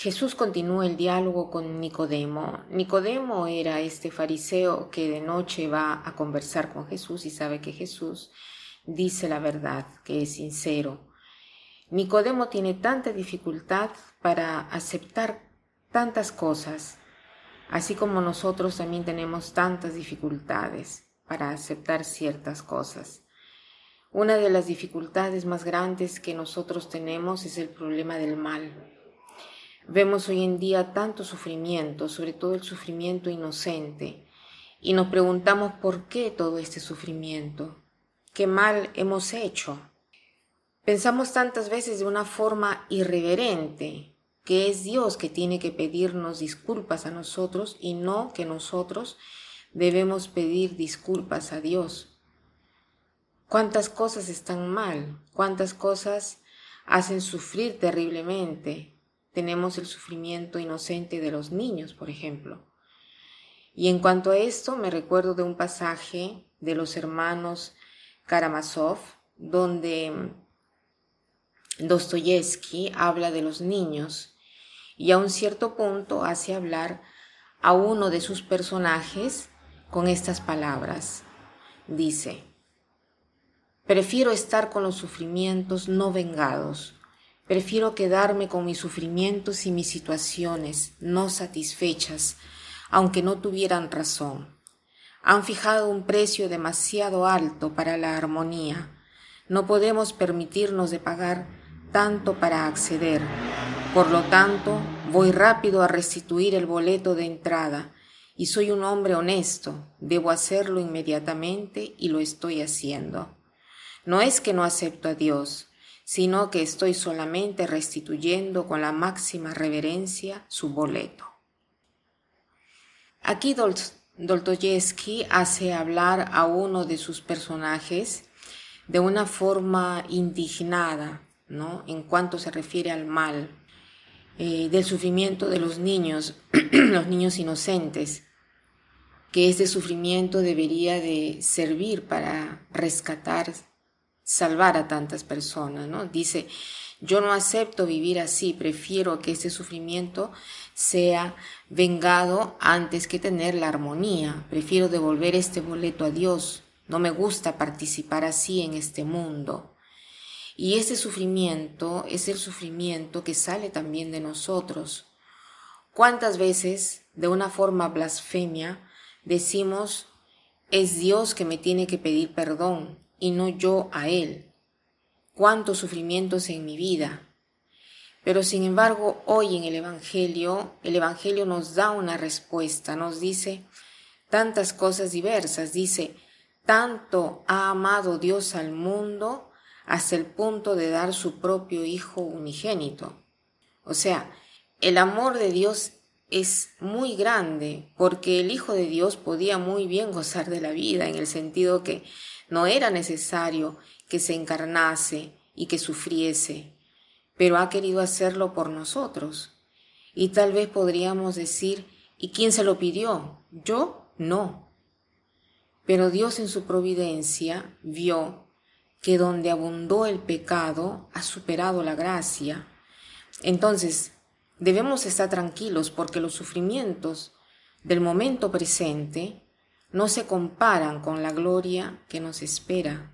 Jesús continúa el diálogo con Nicodemo. Nicodemo era este fariseo que de noche va a conversar con Jesús y sabe que Jesús dice la verdad, que es sincero. Nicodemo tiene tanta dificultad para aceptar tantas cosas, así como nosotros también tenemos tantas dificultades para aceptar ciertas cosas. Una de las dificultades más grandes que nosotros tenemos es el problema del mal Vemos hoy en día tanto sufrimiento, sobre todo el sufrimiento inocente, y nos preguntamos por qué todo este sufrimiento, qué mal hemos hecho. Pensamos tantas veces de una forma irreverente que es Dios que tiene que pedirnos disculpas a nosotros y no que nosotros debemos pedir disculpas a Dios. ¿Cuántas cosas están mal? ¿Cuántas cosas hacen sufrir terriblemente? Tenemos el sufrimiento inocente de los niños, por ejemplo. Y en cuanto a esto, me recuerdo de un pasaje de los hermanos Karamazov, donde Dostoyevsky habla de los niños y a un cierto punto hace hablar a uno de sus personajes con estas palabras. Dice, prefiero estar con los sufrimientos no vengados Prefiero quedarme con mis sufrimientos y mis situaciones no satisfechas, aunque no tuvieran razón. Han fijado un precio demasiado alto para la armonía. No podemos permitirnos de pagar tanto para acceder. Por lo tanto, voy rápido a restituir el boleto de entrada y soy un hombre honesto. Debo hacerlo inmediatamente y lo estoy haciendo. No es que no acepto a Dios, sino que estoy solamente restituyendo con la máxima reverencia su boleto. Aquí Dostoyevsky hace hablar a uno de sus personajes de una forma indignada, ¿no? En cuanto se refiere al mal, eh, del sufrimiento de los niños, los niños inocentes, que ese sufrimiento debería de servir para rescatar salvar a tantas personas, ¿no? Dice, yo no acepto vivir así, prefiero que este sufrimiento sea vengado antes que tener la armonía, prefiero devolver este boleto a Dios, no me gusta participar así en este mundo. Y ese sufrimiento es el sufrimiento que sale también de nosotros. ¿Cuántas veces, de una forma blasfemia, decimos, es Dios que me tiene que pedir perdón, y no yo a Él. Cuántos sufrimientos en mi vida. Pero sin embargo, hoy en el Evangelio, el Evangelio nos da una respuesta, nos dice tantas cosas diversas. Dice, tanto ha amado Dios al mundo hasta el punto de dar su propio Hijo unigénito. O sea, el amor de Dios es muy grande porque el Hijo de Dios podía muy bien gozar de la vida en el sentido que no era necesario que se encarnase y que sufriese, pero ha querido hacerlo por nosotros. Y tal vez podríamos decir, ¿y quién se lo pidió? Yo no. Pero Dios en su providencia vio que donde abundó el pecado ha superado la gracia. Entonces, debemos estar tranquilos porque los sufrimientos del momento presente no se comparan con la gloria que nos espera.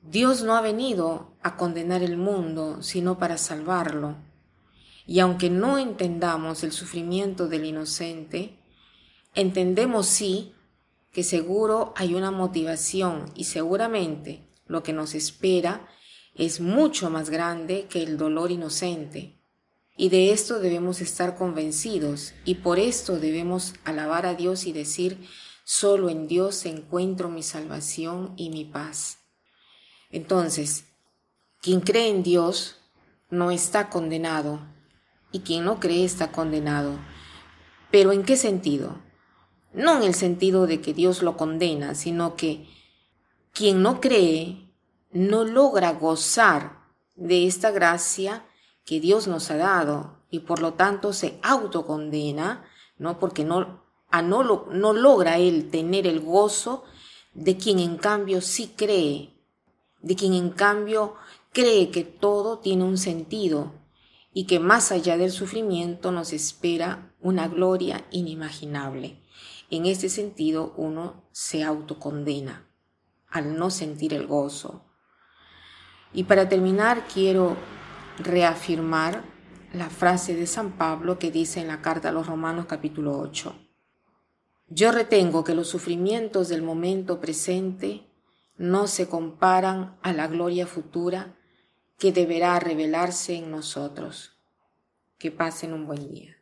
Dios no ha venido a condenar el mundo, sino para salvarlo. Y aunque no entendamos el sufrimiento del inocente, entendemos sí que seguro hay una motivación y seguramente lo que nos espera es mucho más grande que el dolor inocente. Y de esto debemos estar convencidos y por esto debemos alabar a Dios y decir, solo en Dios encuentro mi salvación y mi paz. Entonces, quien cree en Dios no está condenado, y quien no cree está condenado. ¿Pero en qué sentido? No en el sentido de que Dios lo condena, sino que quien no cree no logra gozar de esta gracia que Dios nos ha dado y por lo tanto se autocondena, ¿no? Porque no, no, no logra él tener el gozo de quien en cambio sí cree, de quien en cambio cree que todo tiene un sentido y que más allá del sufrimiento nos espera una gloria inimaginable. En este sentido uno se autocondena al no sentir el gozo. Y para terminar quiero reafirmar la frase de San Pablo que dice en la carta a los Romanos capítulo 8. Yo retengo que los sufrimientos del momento presente no se comparan a la gloria futura que deberá revelarse en nosotros. Que pasen un buen día.